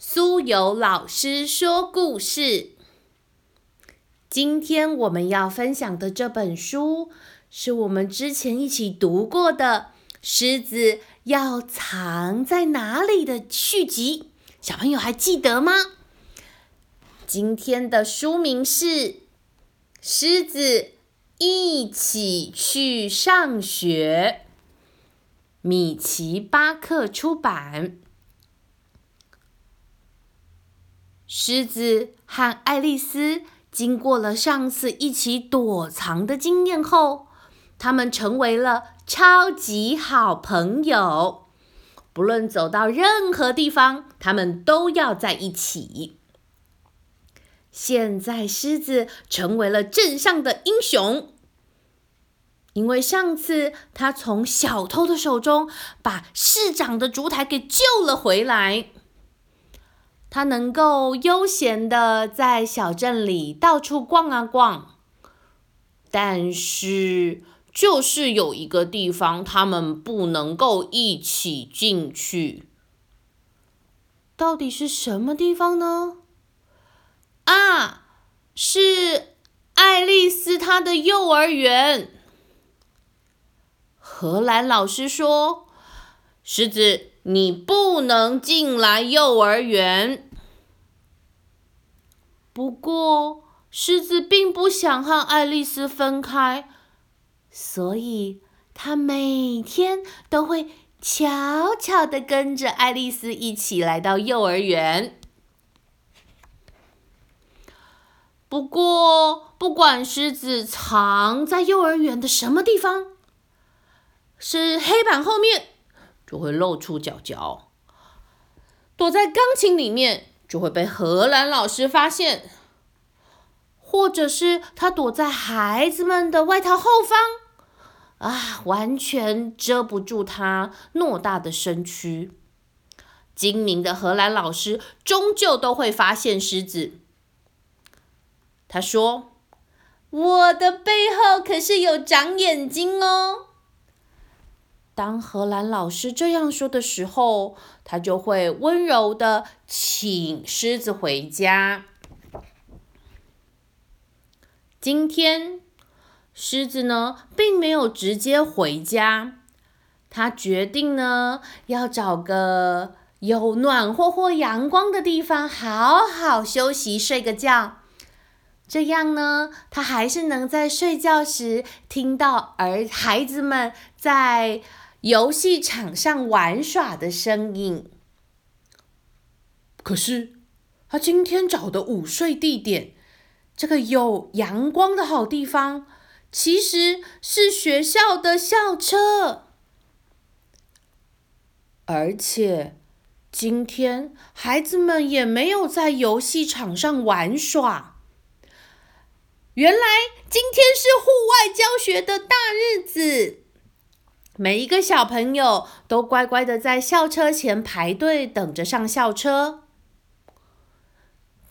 苏有老师说故事。今天我们要分享的这本书，是我们之前一起读过的《狮子要藏在哪里》的续集。小朋友还记得吗？今天的书名是《狮子一起去上学》，米奇巴克出版。狮子和爱丽丝经过了上次一起躲藏的经验后，他们成为了超级好朋友。不论走到任何地方，他们都要在一起。现在，狮子成为了镇上的英雄，因为上次他从小偷的手中把市长的烛台给救了回来。他能够悠闲的在小镇里到处逛啊逛，但是就是有一个地方他们不能够一起进去。到底是什么地方呢？啊，是爱丽丝她的幼儿园。荷兰老师说：“狮子。”你不能进来幼儿园。不过，狮子并不想和爱丽丝分开，所以他每天都会悄悄的跟着爱丽丝一起来到幼儿园。不过，不管狮子藏在幼儿园的什么地方，是黑板后面。就会露出脚脚，躲在钢琴里面就会被荷兰老师发现，或者是他躲在孩子们的外套后方，啊，完全遮不住他偌大的身躯。精明的荷兰老师终究都会发现狮子。他说：“我的背后可是有长眼睛哦。”当荷兰老师这样说的时候，他就会温柔的请狮子回家。今天，狮子呢并没有直接回家，他决定呢要找个有暖和或阳光的地方，好好休息，睡个觉。这样呢，他还是能在睡觉时听到儿孩子们在。游戏场上玩耍的声音。可是，他今天找的午睡地点，这个有阳光的好地方，其实是学校的校车。而且，今天孩子们也没有在游戏场上玩耍。原来，今天是户外教学的大日子。每一个小朋友都乖乖的在校车前排队，等着上校车。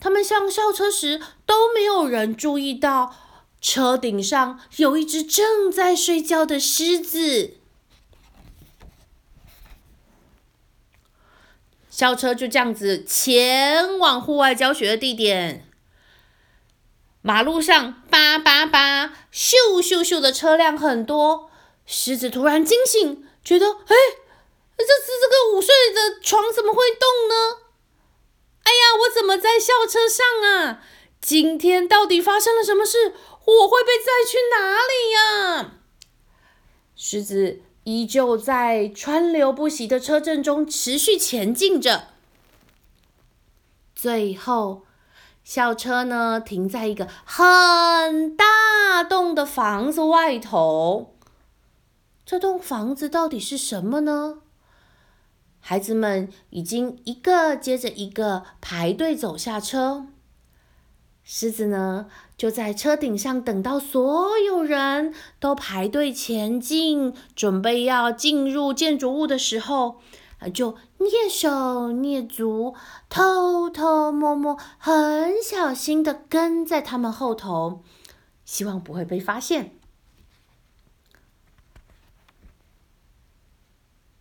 他们上校车时，都没有人注意到车顶上有一只正在睡觉的狮子。校车就这样子前往户外教学的地点。马路上叭叭叭，咻咻咻的车辆很多。狮子突然惊醒，觉得：“哎，这次这个午睡的床怎么会动呢？哎呀，我怎么在校车上啊？今天到底发生了什么事？我会被载去哪里呀？”狮子依旧在川流不息的车阵中持续前进着。最后，校车呢停在一个很大栋的房子外头。这栋房子到底是什么呢？孩子们已经一个接着一个排队走下车。狮子呢，就在车顶上等到所有人都排队前进，准备要进入建筑物的时候，就蹑手蹑足、偷偷摸摸、很小心的跟在他们后头，希望不会被发现。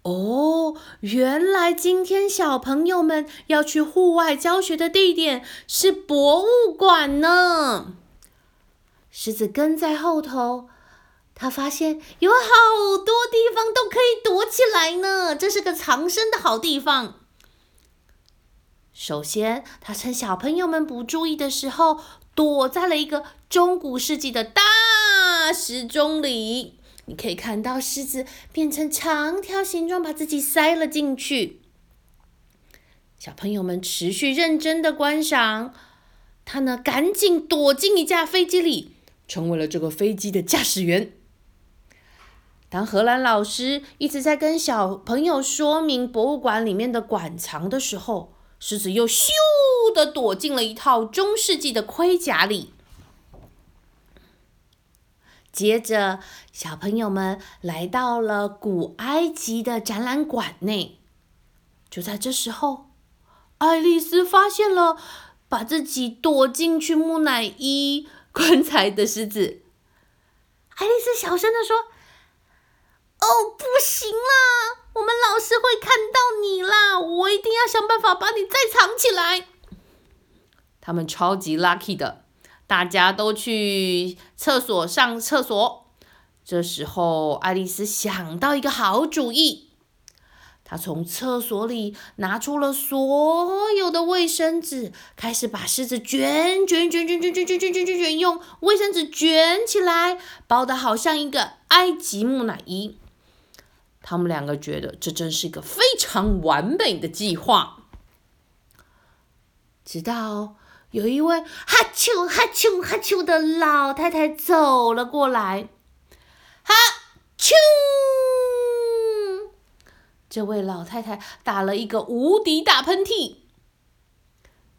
哦，原来今天小朋友们要去户外教学的地点是博物馆呢。狮子跟在后头，他发现有好多地方都可以躲起来呢，这是个藏身的好地方。首先，他趁小朋友们不注意的时候，躲在了一个中古世纪的大时钟里。你可以看到狮子变成长条形状，把自己塞了进去。小朋友们持续认真的观赏，他呢赶紧躲进一架飞机里，成为了这个飞机的驾驶员。当荷兰老师一直在跟小朋友说明博物馆里面的馆藏的时候，狮子又咻的躲进了一套中世纪的盔甲里。接着，小朋友们来到了古埃及的展览馆内。就在这时候，爱丽丝发现了把自己躲进去木乃伊棺材的狮子。爱丽丝小声的说：“哦，不行啦！”我们老师会看到你啦！我一定要想办法把你再藏起来。他们超级 lucky 的，大家都去厕所上厕所。这时候，爱丽丝想到一个好主意，她从厕所里拿出了所有的卫生纸，开始把狮子卷卷卷卷卷卷卷卷卷卷卷，用卫生纸卷起来，包的好像一个埃及木乃伊。他们两个觉得这真是一个非常完美的计划。直到有一位哈啾哈啾哈啾的老太太走了过来，哈啾！这位老太太打了一个无敌大喷嚏。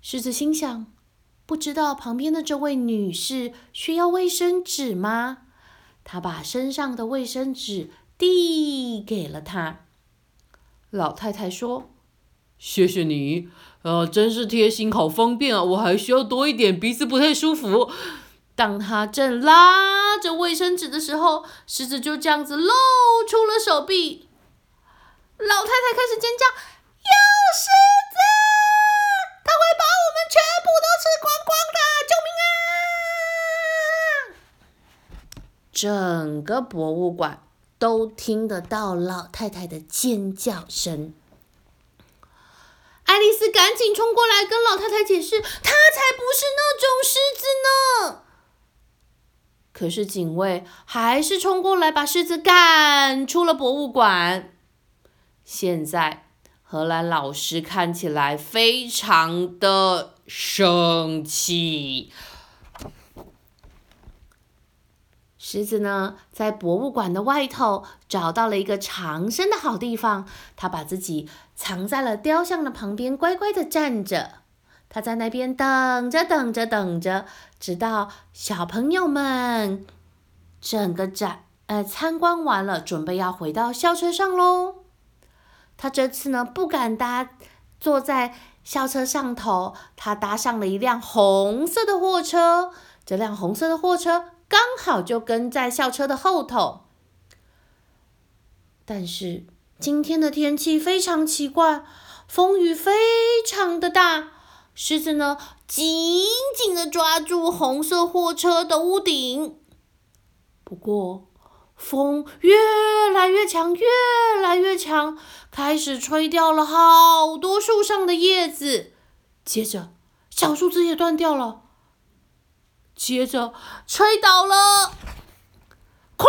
狮子心想：不知道旁边的这位女士需要卫生纸吗？她把身上的卫生纸。递给了她。老太太说：“谢谢你，呃，真是贴心，好方便啊！我还需要多一点，鼻子不太舒服。”当他正拉着卫生纸的时候，狮子就这样子露出了手臂。老太太开始尖叫：“有狮子！它会把我们全部都吃光光的！救命啊！”整个博物馆。都听得到老太太的尖叫声。爱丽丝赶紧冲过来跟老太太解释：“她才不是那种狮子呢！”可是警卫还是冲过来把狮子赶出了博物馆。现在荷兰老师看起来非常的生气。狮子呢，在博物馆的外头找到了一个藏身的好地方，它把自己藏在了雕像的旁边，乖乖的站着。他在那边等着，等着，等着，直到小朋友们整个展呃参观完了，准备要回到校车上喽。他这次呢，不敢搭坐在校车上头，他搭上了一辆红色的货车。这辆红色的货车。刚好就跟在校车的后头，但是今天的天气非常奇怪，风雨非常的大。狮子呢，紧紧的抓住红色货车的屋顶。不过，风越来越强，越来越强，开始吹掉了好多树上的叶子。接着，小树枝也断掉了。接着吹倒了，哐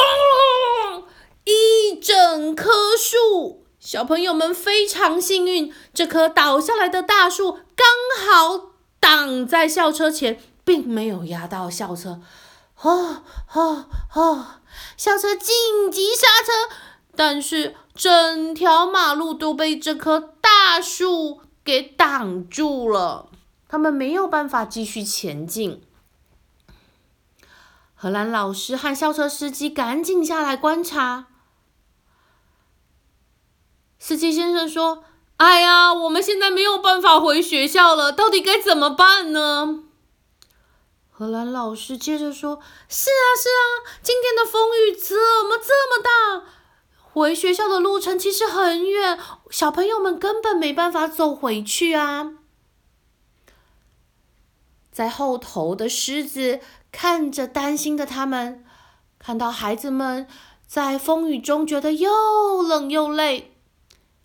隆！一整棵树。小朋友们非常幸运，这棵倒下来的大树刚好挡在校车前，并没有压到校车。哦哦哦！校车紧急刹车，但是整条马路都被这棵大树给挡住了，他们没有办法继续前进。荷兰老师和校车司机赶紧下来观察。司机先生说：“哎呀，我们现在没有办法回学校了，到底该怎么办呢？”荷兰老师接着说：“是啊，是啊，今天的风雨怎么这么大？回学校的路程其实很远，小朋友们根本没办法走回去啊。在后头的狮子看着担心的他们，看到孩子们在风雨中觉得又冷又累。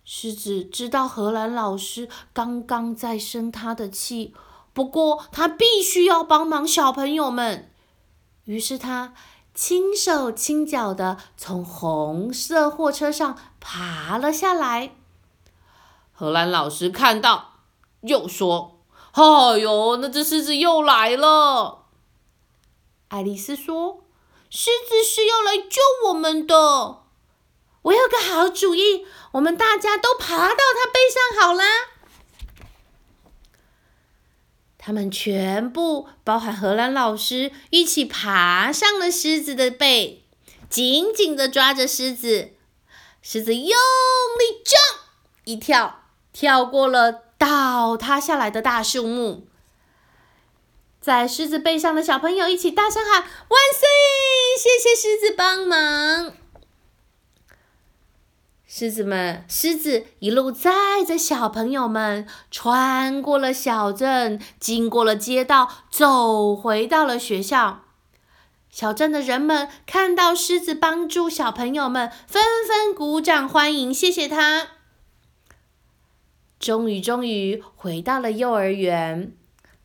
狮子知道荷兰老师刚刚在生他的气，不过他必须要帮忙小朋友们。于是他轻手轻脚的从红色货车上爬了下来。荷兰老师看到，又说：“哎呦，那只狮子又来了。”爱丽丝说：“狮子是要来救我们的。”我有个好主意，我们大家都爬到它背上好啦。他们全部，包含荷兰老师，一起爬上了狮子的背，紧紧的抓着狮子。狮子用力一跳，跳过了倒塌下来的大树木。在狮子背上的小朋友一起大声喊：“万岁！谢谢狮子帮忙。”狮子们，狮子一路载着小朋友们，穿过了小镇，经过了街道，走回到了学校。小镇的人们看到狮子帮助小朋友们，纷纷鼓掌欢迎，谢谢他。终于，终于回到了幼儿园。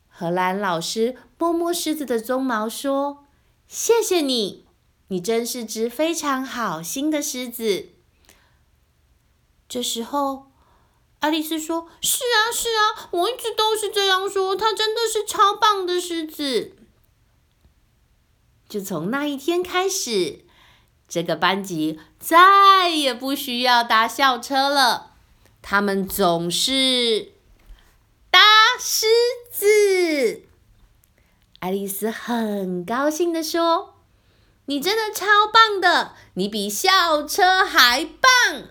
荷兰老师摸摸狮子的鬃毛，说：“谢谢你，你真是只非常好心的狮子。”这时候，爱丽丝说：“是啊，是啊，我一直都是这样说。他真的是超棒的狮子。”就从那一天开始，这个班级再也不需要搭校车了。他们总是搭狮子。爱丽丝很高兴的说：“你真的超棒的，你比校车还棒！”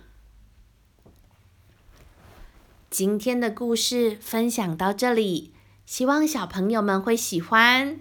今天的故事分享到这里，希望小朋友们会喜欢。